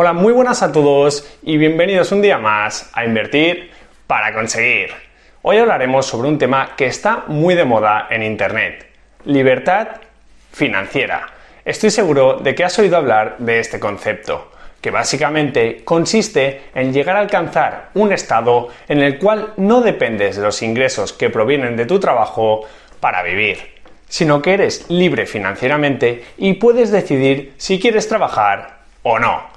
Hola, muy buenas a todos y bienvenidos un día más a Invertir para conseguir. Hoy hablaremos sobre un tema que está muy de moda en Internet, libertad financiera. Estoy seguro de que has oído hablar de este concepto, que básicamente consiste en llegar a alcanzar un estado en el cual no dependes de los ingresos que provienen de tu trabajo para vivir, sino que eres libre financieramente y puedes decidir si quieres trabajar o no.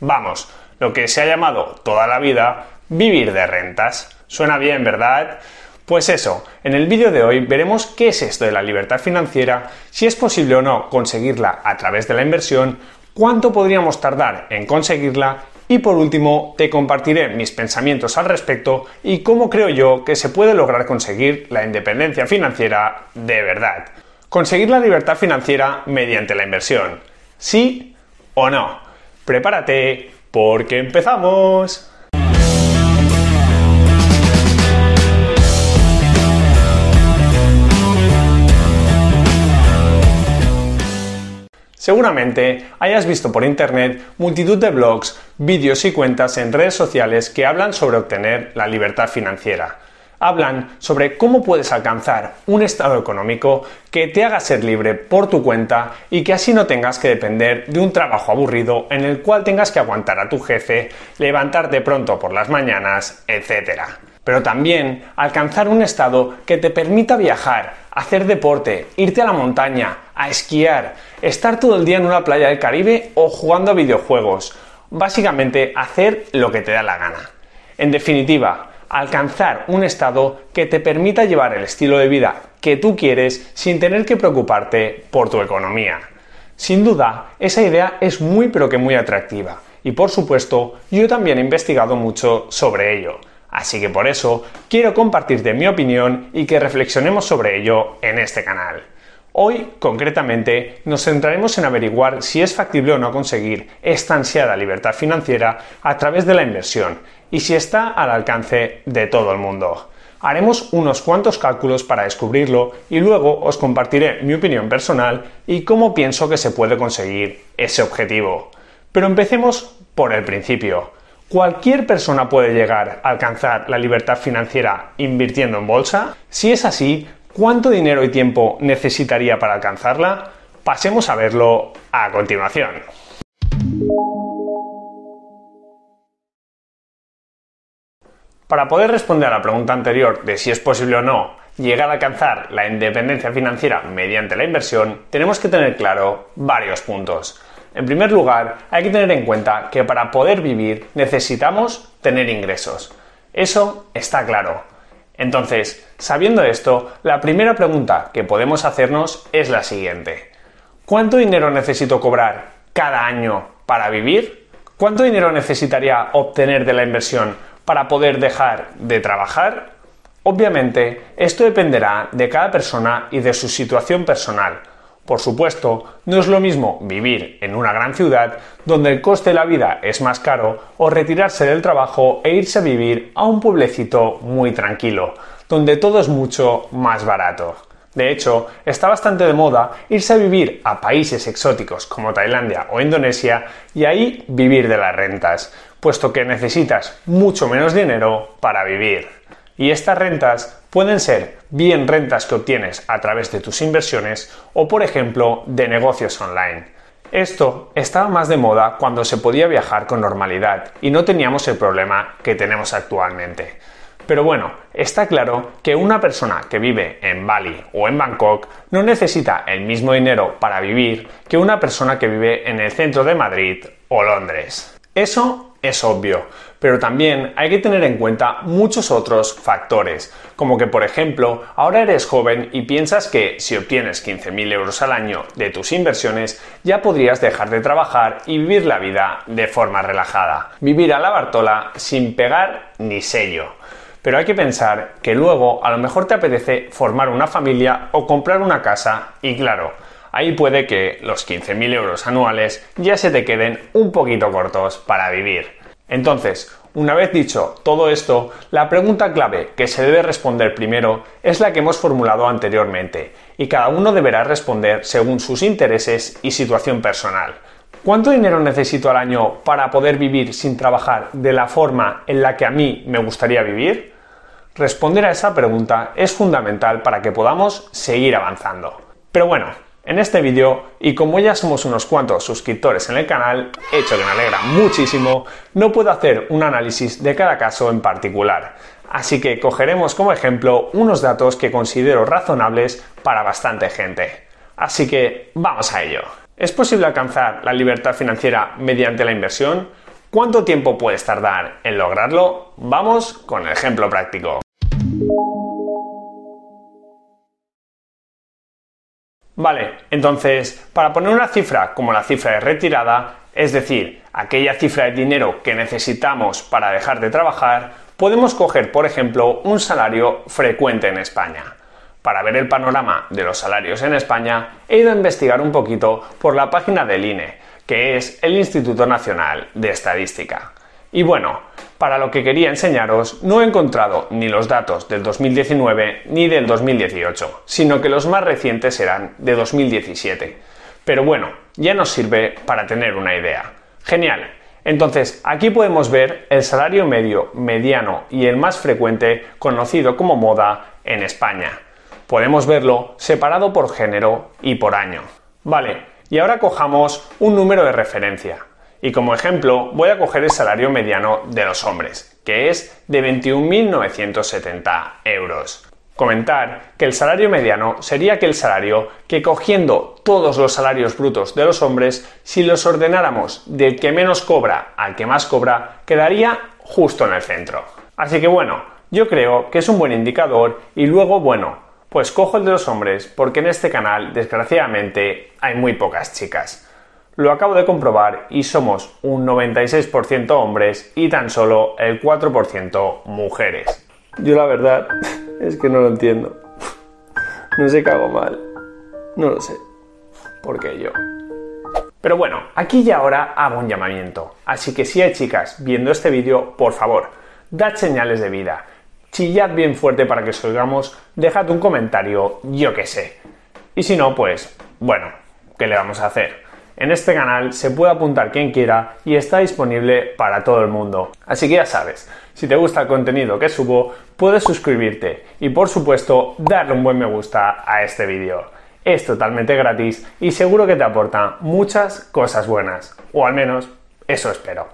Vamos, lo que se ha llamado toda la vida vivir de rentas. Suena bien, ¿verdad? Pues eso, en el vídeo de hoy veremos qué es esto de la libertad financiera, si es posible o no conseguirla a través de la inversión, cuánto podríamos tardar en conseguirla y por último te compartiré mis pensamientos al respecto y cómo creo yo que se puede lograr conseguir la independencia financiera de verdad. Conseguir la libertad financiera mediante la inversión. ¿Sí o no? Prepárate porque empezamos. Seguramente hayas visto por internet multitud de blogs, vídeos y cuentas en redes sociales que hablan sobre obtener la libertad financiera hablan sobre cómo puedes alcanzar un estado económico que te haga ser libre por tu cuenta y que así no tengas que depender de un trabajo aburrido en el cual tengas que aguantar a tu jefe, levantarte pronto por las mañanas, etc. Pero también alcanzar un estado que te permita viajar, hacer deporte, irte a la montaña, a esquiar, estar todo el día en una playa del Caribe o jugando a videojuegos. Básicamente hacer lo que te da la gana. En definitiva, alcanzar un estado que te permita llevar el estilo de vida que tú quieres sin tener que preocuparte por tu economía. Sin duda, esa idea es muy pero que muy atractiva y por supuesto yo también he investigado mucho sobre ello. Así que por eso quiero compartirte mi opinión y que reflexionemos sobre ello en este canal. Hoy, concretamente, nos centraremos en averiguar si es factible o no conseguir esta ansiada libertad financiera a través de la inversión y si está al alcance de todo el mundo. Haremos unos cuantos cálculos para descubrirlo y luego os compartiré mi opinión personal y cómo pienso que se puede conseguir ese objetivo. Pero empecemos por el principio. ¿Cualquier persona puede llegar a alcanzar la libertad financiera invirtiendo en bolsa? Si es así, ¿cuánto dinero y tiempo necesitaría para alcanzarla? Pasemos a verlo a continuación. Para poder responder a la pregunta anterior de si es posible o no llegar a alcanzar la independencia financiera mediante la inversión, tenemos que tener claro varios puntos. En primer lugar, hay que tener en cuenta que para poder vivir necesitamos tener ingresos. Eso está claro. Entonces, sabiendo esto, la primera pregunta que podemos hacernos es la siguiente. ¿Cuánto dinero necesito cobrar cada año para vivir? ¿Cuánto dinero necesitaría obtener de la inversión para poder dejar de trabajar? Obviamente, esto dependerá de cada persona y de su situación personal. Por supuesto, no es lo mismo vivir en una gran ciudad donde el coste de la vida es más caro o retirarse del trabajo e irse a vivir a un pueblecito muy tranquilo, donde todo es mucho más barato. De hecho, está bastante de moda irse a vivir a países exóticos como Tailandia o Indonesia y ahí vivir de las rentas, puesto que necesitas mucho menos dinero para vivir. Y estas rentas pueden ser bien rentas que obtienes a través de tus inversiones o, por ejemplo, de negocios online. Esto estaba más de moda cuando se podía viajar con normalidad y no teníamos el problema que tenemos actualmente. Pero bueno, está claro que una persona que vive en Bali o en Bangkok no necesita el mismo dinero para vivir que una persona que vive en el centro de Madrid o Londres. Eso es obvio, pero también hay que tener en cuenta muchos otros factores, como que por ejemplo, ahora eres joven y piensas que si obtienes 15.000 euros al año de tus inversiones, ya podrías dejar de trabajar y vivir la vida de forma relajada, vivir a la Bartola sin pegar ni sello. Pero hay que pensar que luego a lo mejor te apetece formar una familia o comprar una casa y claro, ahí puede que los 15.000 euros anuales ya se te queden un poquito cortos para vivir. Entonces, una vez dicho todo esto, la pregunta clave que se debe responder primero es la que hemos formulado anteriormente, y cada uno deberá responder según sus intereses y situación personal. ¿Cuánto dinero necesito al año para poder vivir sin trabajar de la forma en la que a mí me gustaría vivir? Responder a esa pregunta es fundamental para que podamos seguir avanzando. Pero bueno, en este vídeo, y como ya somos unos cuantos suscriptores en el canal, hecho que me alegra muchísimo, no puedo hacer un análisis de cada caso en particular. Así que cogeremos como ejemplo unos datos que considero razonables para bastante gente. Así que vamos a ello. ¿Es posible alcanzar la libertad financiera mediante la inversión? ¿Cuánto tiempo puedes tardar en lograrlo? Vamos con el ejemplo práctico. Vale, entonces, para poner una cifra como la cifra de retirada, es decir, aquella cifra de dinero que necesitamos para dejar de trabajar, podemos coger, por ejemplo, un salario frecuente en España. Para ver el panorama de los salarios en España, he ido a investigar un poquito por la página del INE, que es el Instituto Nacional de Estadística. Y bueno, para lo que quería enseñaros, no he encontrado ni los datos del 2019 ni del 2018, sino que los más recientes serán de 2017. Pero bueno, ya nos sirve para tener una idea. Genial. Entonces, aquí podemos ver el salario medio, mediano y el más frecuente conocido como moda en España. Podemos verlo separado por género y por año. Vale, y ahora cojamos un número de referencia. Y como ejemplo voy a coger el salario mediano de los hombres, que es de 21.970 euros. Comentar que el salario mediano sería aquel salario que cogiendo todos los salarios brutos de los hombres, si los ordenáramos del que menos cobra al que más cobra, quedaría justo en el centro. Así que bueno, yo creo que es un buen indicador y luego, bueno, pues cojo el de los hombres porque en este canal, desgraciadamente, hay muy pocas chicas. Lo acabo de comprobar y somos un 96% hombres y tan solo el 4% mujeres. Yo la verdad es que no lo entiendo. No sé qué hago mal. No lo sé. ¿Por qué yo? Pero bueno, aquí y ahora hago un llamamiento. Así que si hay chicas viendo este vídeo, por favor, dad señales de vida. Chillad bien fuerte para que os oigamos, dejad un comentario, yo qué sé. Y si no, pues, bueno, ¿qué le vamos a hacer? En este canal se puede apuntar quien quiera y está disponible para todo el mundo. Así que ya sabes, si te gusta el contenido que subo, puedes suscribirte y por supuesto darle un buen me gusta a este vídeo. Es totalmente gratis y seguro que te aporta muchas cosas buenas, o al menos eso espero.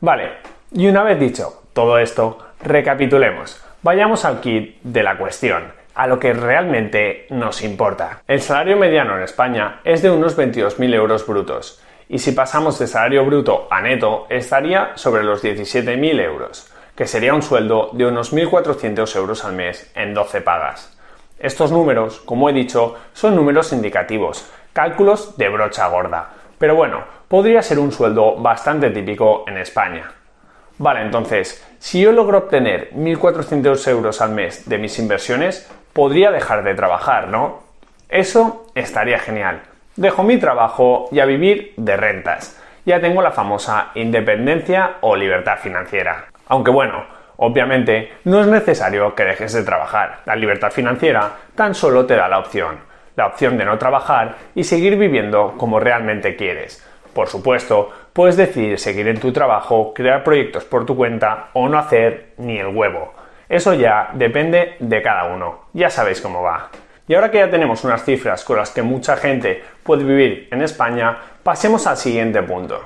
Vale, y una vez dicho todo esto, recapitulemos. Vayamos al kit de la cuestión a lo que realmente nos importa. El salario mediano en España es de unos 22.000 euros brutos y si pasamos de salario bruto a neto estaría sobre los 17.000 euros, que sería un sueldo de unos 1.400 euros al mes en 12 pagas. Estos números, como he dicho, son números indicativos, cálculos de brocha gorda, pero bueno, podría ser un sueldo bastante típico en España. Vale, entonces, si yo logro obtener 1.400 euros al mes de mis inversiones, podría dejar de trabajar, ¿no? Eso estaría genial. Dejo mi trabajo y a vivir de rentas. Ya tengo la famosa independencia o libertad financiera. Aunque bueno, obviamente no es necesario que dejes de trabajar. La libertad financiera tan solo te da la opción. La opción de no trabajar y seguir viviendo como realmente quieres. Por supuesto, puedes decidir seguir en tu trabajo, crear proyectos por tu cuenta o no hacer ni el huevo. Eso ya depende de cada uno. Ya sabéis cómo va. Y ahora que ya tenemos unas cifras con las que mucha gente puede vivir en España, pasemos al siguiente punto.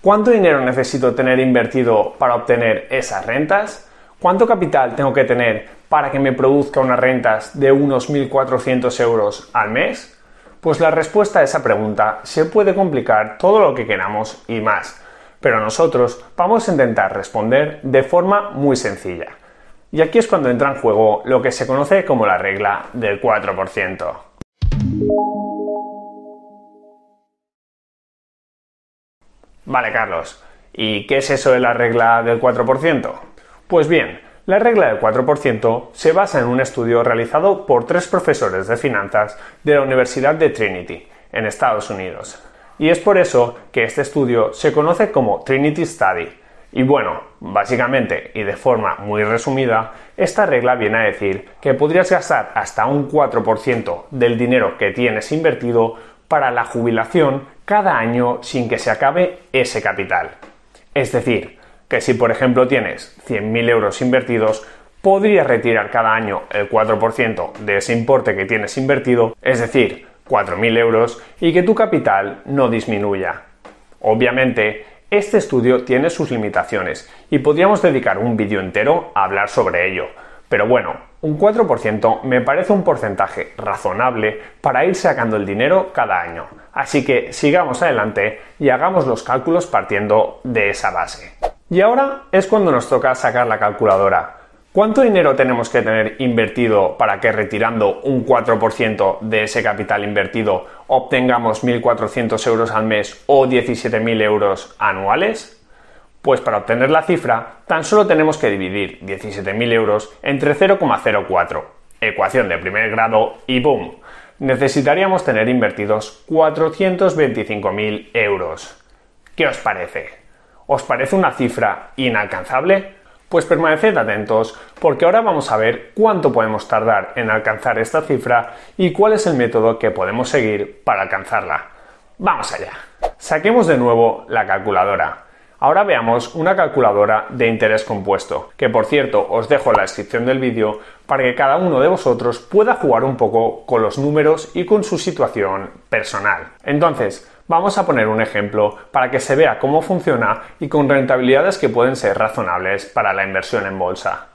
¿Cuánto dinero necesito tener invertido para obtener esas rentas? ¿Cuánto capital tengo que tener para que me produzca unas rentas de unos 1.400 euros al mes? Pues la respuesta a esa pregunta se puede complicar todo lo que queramos y más, pero nosotros vamos a intentar responder de forma muy sencilla. Y aquí es cuando entra en juego lo que se conoce como la regla del 4%. Vale, Carlos, ¿y qué es eso de la regla del 4%? Pues bien, la regla del 4% se basa en un estudio realizado por tres profesores de finanzas de la Universidad de Trinity, en Estados Unidos. Y es por eso que este estudio se conoce como Trinity Study, y bueno, básicamente y de forma muy resumida, esta regla viene a decir que podrías gastar hasta un 4% del dinero que tienes invertido para la jubilación cada año sin que se acabe ese capital. Es decir, que si por ejemplo tienes 100.000 euros invertidos, podrías retirar cada año el 4% de ese importe que tienes invertido, es decir, 4.000 euros, y que tu capital no disminuya. Obviamente, este estudio tiene sus limitaciones y podríamos dedicar un vídeo entero a hablar sobre ello, pero bueno, un 4% me parece un porcentaje razonable para ir sacando el dinero cada año. Así que sigamos adelante y hagamos los cálculos partiendo de esa base. Y ahora es cuando nos toca sacar la calculadora. ¿Cuánto dinero tenemos que tener invertido para que retirando un 4% de ese capital invertido obtengamos 1.400 euros al mes o 17.000 euros anuales? Pues para obtener la cifra, tan solo tenemos que dividir 17.000 euros entre 0,04, ecuación de primer grado y ¡boom! Necesitaríamos tener invertidos 425.000 euros. ¿Qué os parece? ¿Os parece una cifra inalcanzable? Pues permaneced atentos porque ahora vamos a ver cuánto podemos tardar en alcanzar esta cifra y cuál es el método que podemos seguir para alcanzarla. Vamos allá. Saquemos de nuevo la calculadora. Ahora veamos una calculadora de interés compuesto, que por cierto os dejo en la descripción del vídeo para que cada uno de vosotros pueda jugar un poco con los números y con su situación personal. Entonces, vamos a poner un ejemplo para que se vea cómo funciona y con rentabilidades que pueden ser razonables para la inversión en bolsa.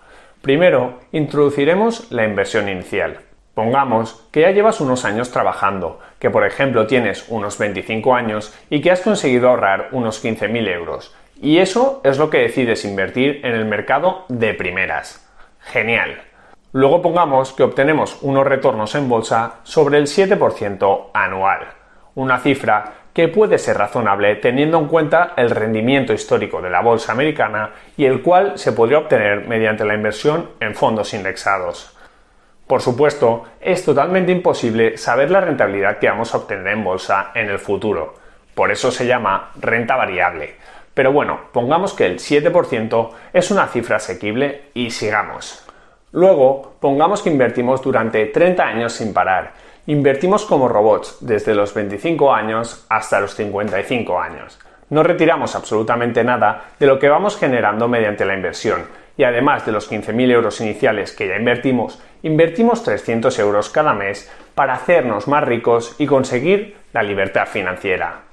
Primero, introduciremos la inversión inicial. Pongamos que ya llevas unos años trabajando, que por ejemplo tienes unos 25 años y que has conseguido ahorrar unos 15.000 euros. Y eso es lo que decides invertir en el mercado de primeras. Genial. Luego pongamos que obtenemos unos retornos en bolsa sobre el 7% anual. Una cifra que puede ser razonable teniendo en cuenta el rendimiento histórico de la bolsa americana y el cual se podría obtener mediante la inversión en fondos indexados. Por supuesto, es totalmente imposible saber la rentabilidad que vamos a obtener en bolsa en el futuro. Por eso se llama renta variable. Pero bueno, pongamos que el 7% es una cifra asequible y sigamos. Luego, pongamos que invertimos durante 30 años sin parar. Invertimos como robots desde los 25 años hasta los 55 años. No retiramos absolutamente nada de lo que vamos generando mediante la inversión y además de los 15.000 euros iniciales que ya invertimos, invertimos 300 euros cada mes para hacernos más ricos y conseguir la libertad financiera.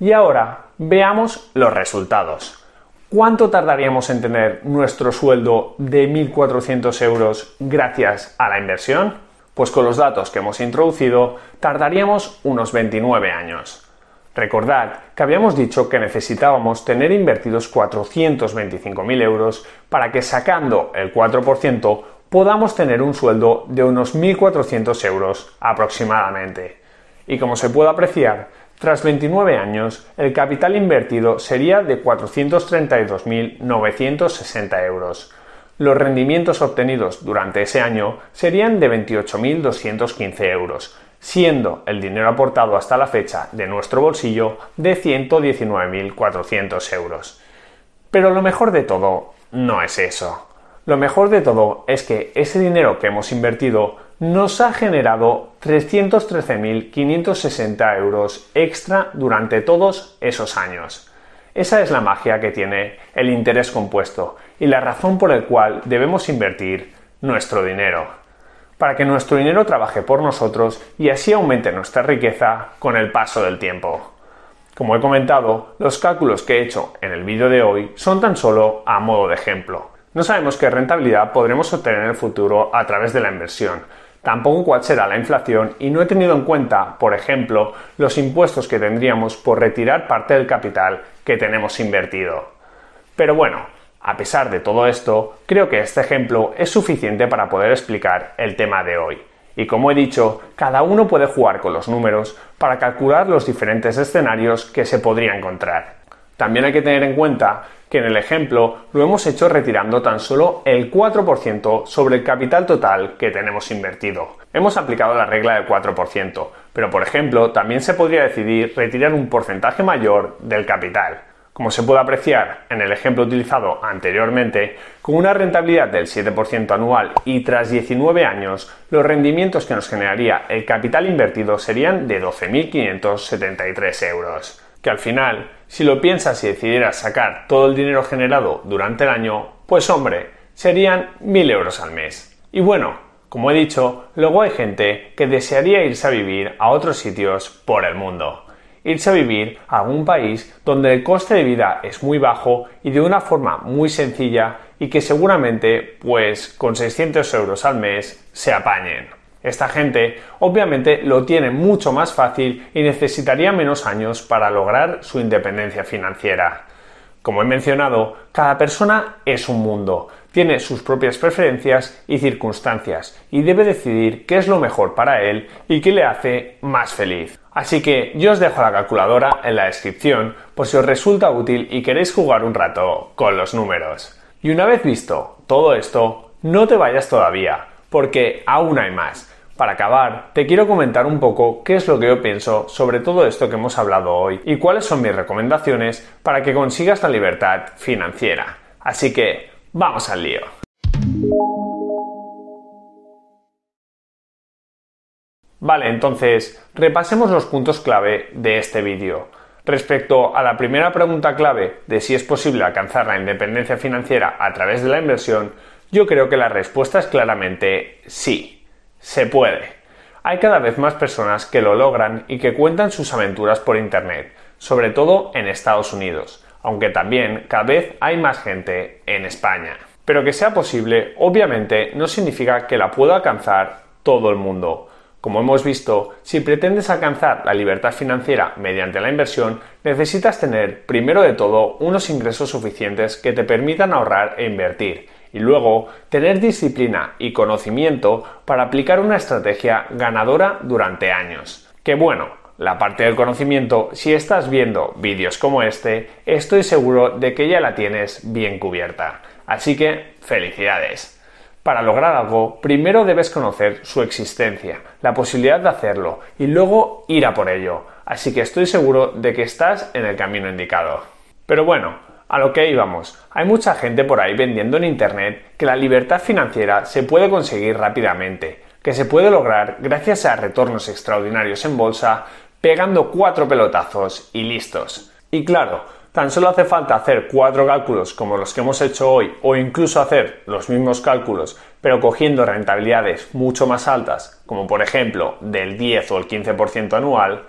Y ahora veamos los resultados. ¿Cuánto tardaríamos en tener nuestro sueldo de 1.400 euros gracias a la inversión? Pues con los datos que hemos introducido tardaríamos unos 29 años. Recordad que habíamos dicho que necesitábamos tener invertidos 425.000 euros para que sacando el 4% podamos tener un sueldo de unos 1.400 euros aproximadamente. Y como se puede apreciar, tras 29 años, el capital invertido sería de 432.960 euros. Los rendimientos obtenidos durante ese año serían de 28.215 euros, siendo el dinero aportado hasta la fecha de nuestro bolsillo de 119.400 euros. Pero lo mejor de todo no es eso. Lo mejor de todo es que ese dinero que hemos invertido nos ha generado 313.560 euros extra durante todos esos años. Esa es la magia que tiene el interés compuesto y la razón por la cual debemos invertir nuestro dinero para que nuestro dinero trabaje por nosotros y así aumente nuestra riqueza con el paso del tiempo. Como he comentado, los cálculos que he hecho en el vídeo de hoy son tan solo a modo de ejemplo. No sabemos qué rentabilidad podremos obtener en el futuro a través de la inversión, tampoco cuál será la inflación y no he tenido en cuenta, por ejemplo, los impuestos que tendríamos por retirar parte del capital que tenemos invertido. Pero bueno, a pesar de todo esto, creo que este ejemplo es suficiente para poder explicar el tema de hoy. Y como he dicho, cada uno puede jugar con los números para calcular los diferentes escenarios que se podría encontrar. También hay que tener en cuenta que en el ejemplo lo hemos hecho retirando tan solo el 4% sobre el capital total que tenemos invertido. Hemos aplicado la regla del 4%, pero por ejemplo también se podría decidir retirar un porcentaje mayor del capital. Como se puede apreciar en el ejemplo utilizado anteriormente, con una rentabilidad del 7% anual y tras 19 años, los rendimientos que nos generaría el capital invertido serían de 12.573 euros. Que al final, si lo piensas y decidieras sacar todo el dinero generado durante el año, pues hombre, serían 1.000 euros al mes. Y bueno, como he dicho, luego hay gente que desearía irse a vivir a otros sitios por el mundo irse a vivir a algún país donde el coste de vida es muy bajo y de una forma muy sencilla y que seguramente pues con 600 euros al mes se apañen. Esta gente obviamente lo tiene mucho más fácil y necesitaría menos años para lograr su independencia financiera. Como he mencionado, cada persona es un mundo, tiene sus propias preferencias y circunstancias y debe decidir qué es lo mejor para él y qué le hace más feliz. Así que yo os dejo la calculadora en la descripción por si os resulta útil y queréis jugar un rato con los números. Y una vez visto todo esto, no te vayas todavía, porque aún hay más. Para acabar, te quiero comentar un poco qué es lo que yo pienso sobre todo esto que hemos hablado hoy y cuáles son mis recomendaciones para que consigas la libertad financiera. Así que, vamos al lío. Vale, entonces, repasemos los puntos clave de este vídeo. Respecto a la primera pregunta clave de si es posible alcanzar la independencia financiera a través de la inversión, yo creo que la respuesta es claramente sí, se puede. Hay cada vez más personas que lo logran y que cuentan sus aventuras por Internet, sobre todo en Estados Unidos, aunque también cada vez hay más gente en España. Pero que sea posible, obviamente, no significa que la pueda alcanzar todo el mundo. Como hemos visto, si pretendes alcanzar la libertad financiera mediante la inversión, necesitas tener, primero de todo, unos ingresos suficientes que te permitan ahorrar e invertir, y luego tener disciplina y conocimiento para aplicar una estrategia ganadora durante años. Que bueno, la parte del conocimiento, si estás viendo vídeos como este, estoy seguro de que ya la tienes bien cubierta. Así que, felicidades. Para lograr algo, primero debes conocer su existencia, la posibilidad de hacerlo y luego ir a por ello. Así que estoy seguro de que estás en el camino indicado. Pero bueno, a lo que íbamos. Hay mucha gente por ahí vendiendo en Internet que la libertad financiera se puede conseguir rápidamente, que se puede lograr gracias a retornos extraordinarios en bolsa, pegando cuatro pelotazos y listos. Y claro, Tan solo hace falta hacer cuatro cálculos como los que hemos hecho hoy o incluso hacer los mismos cálculos pero cogiendo rentabilidades mucho más altas, como por ejemplo del 10 o el 15% anual,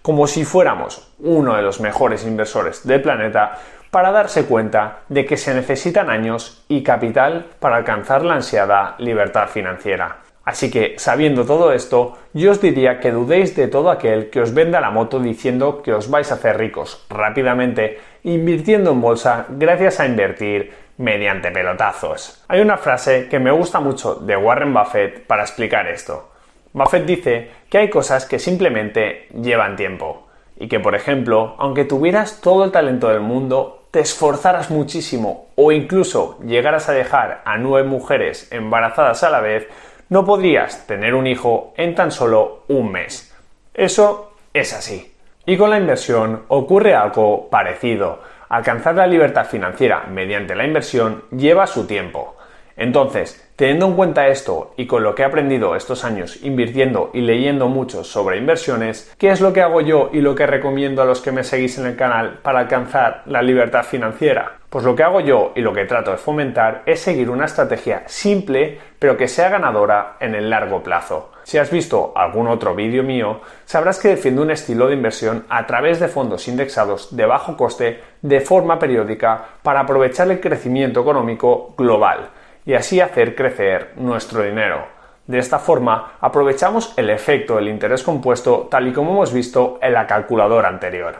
como si fuéramos uno de los mejores inversores del planeta para darse cuenta de que se necesitan años y capital para alcanzar la ansiada libertad financiera. Así que, sabiendo todo esto, yo os diría que dudéis de todo aquel que os venda la moto diciendo que os vais a hacer ricos rápidamente invirtiendo en bolsa gracias a invertir mediante pelotazos. Hay una frase que me gusta mucho de Warren Buffett para explicar esto. Buffett dice que hay cosas que simplemente llevan tiempo y que, por ejemplo, aunque tuvieras todo el talento del mundo, te esforzaras muchísimo o incluso llegaras a dejar a nueve mujeres embarazadas a la vez, no podrías tener un hijo en tan solo un mes. Eso es así. Y con la inversión ocurre algo parecido. Alcanzar la libertad financiera mediante la inversión lleva su tiempo. Entonces, teniendo en cuenta esto y con lo que he aprendido estos años invirtiendo y leyendo mucho sobre inversiones, ¿qué es lo que hago yo y lo que recomiendo a los que me seguís en el canal para alcanzar la libertad financiera? Pues lo que hago yo y lo que trato de fomentar es seguir una estrategia simple pero que sea ganadora en el largo plazo. Si has visto algún otro vídeo mío, sabrás que defiendo un estilo de inversión a través de fondos indexados de bajo coste de forma periódica para aprovechar el crecimiento económico global y así hacer crecer nuestro dinero. De esta forma, aprovechamos el efecto del interés compuesto tal y como hemos visto en la calculadora anterior.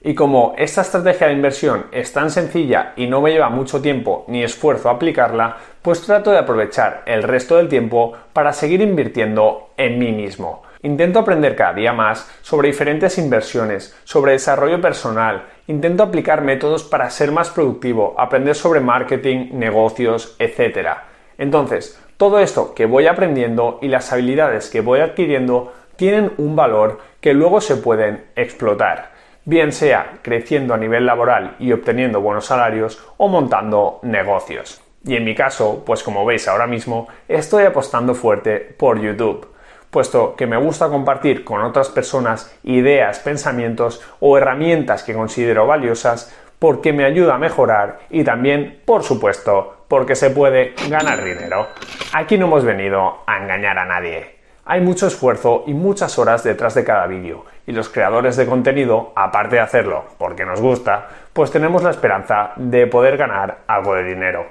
Y como esta estrategia de inversión es tan sencilla y no me lleva mucho tiempo ni esfuerzo aplicarla, pues trato de aprovechar el resto del tiempo para seguir invirtiendo en mí mismo. Intento aprender cada día más sobre diferentes inversiones, sobre desarrollo personal, intento aplicar métodos para ser más productivo, aprender sobre marketing, negocios, etc. Entonces, todo esto que voy aprendiendo y las habilidades que voy adquiriendo tienen un valor que luego se pueden explotar. bien sea creciendo a nivel laboral y obteniendo buenos salarios o montando negocios. Y en mi caso, pues como veis ahora mismo, estoy apostando fuerte por YouTube, puesto que me gusta compartir con otras personas ideas, pensamientos o herramientas que considero valiosas porque me ayuda a mejorar y también, por supuesto, porque se puede ganar dinero. Aquí no hemos venido a engañar a nadie. Hay mucho esfuerzo y muchas horas detrás de cada vídeo y los creadores de contenido, aparte de hacerlo porque nos gusta, pues tenemos la esperanza de poder ganar algo de dinero.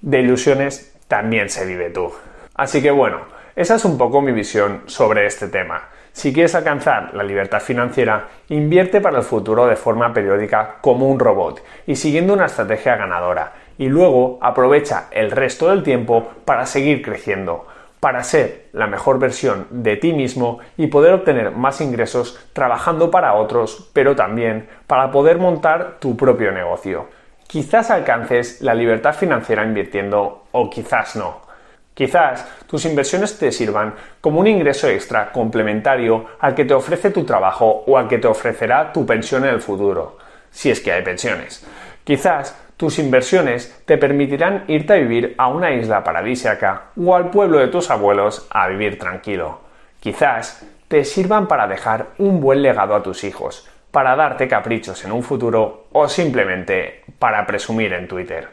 De ilusiones también se vive tú. Así que bueno, esa es un poco mi visión sobre este tema. Si quieres alcanzar la libertad financiera, invierte para el futuro de forma periódica como un robot y siguiendo una estrategia ganadora. Y luego aprovecha el resto del tiempo para seguir creciendo, para ser la mejor versión de ti mismo y poder obtener más ingresos trabajando para otros, pero también para poder montar tu propio negocio. Quizás alcances la libertad financiera invirtiendo o quizás no. Quizás tus inversiones te sirvan como un ingreso extra complementario al que te ofrece tu trabajo o al que te ofrecerá tu pensión en el futuro, si es que hay pensiones. Quizás tus inversiones te permitirán irte a vivir a una isla paradisíaca o al pueblo de tus abuelos a vivir tranquilo. Quizás te sirvan para dejar un buen legado a tus hijos, para darte caprichos en un futuro o simplemente para presumir en Twitter.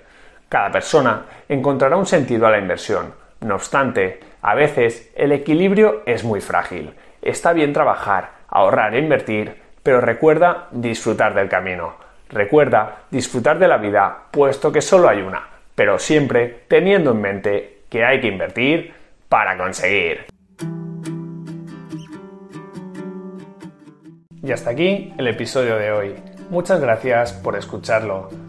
Cada persona encontrará un sentido a la inversión no obstante, a veces el equilibrio es muy frágil. Está bien trabajar, ahorrar e invertir, pero recuerda disfrutar del camino. Recuerda disfrutar de la vida, puesto que solo hay una, pero siempre teniendo en mente que hay que invertir para conseguir. Y hasta aquí el episodio de hoy. Muchas gracias por escucharlo.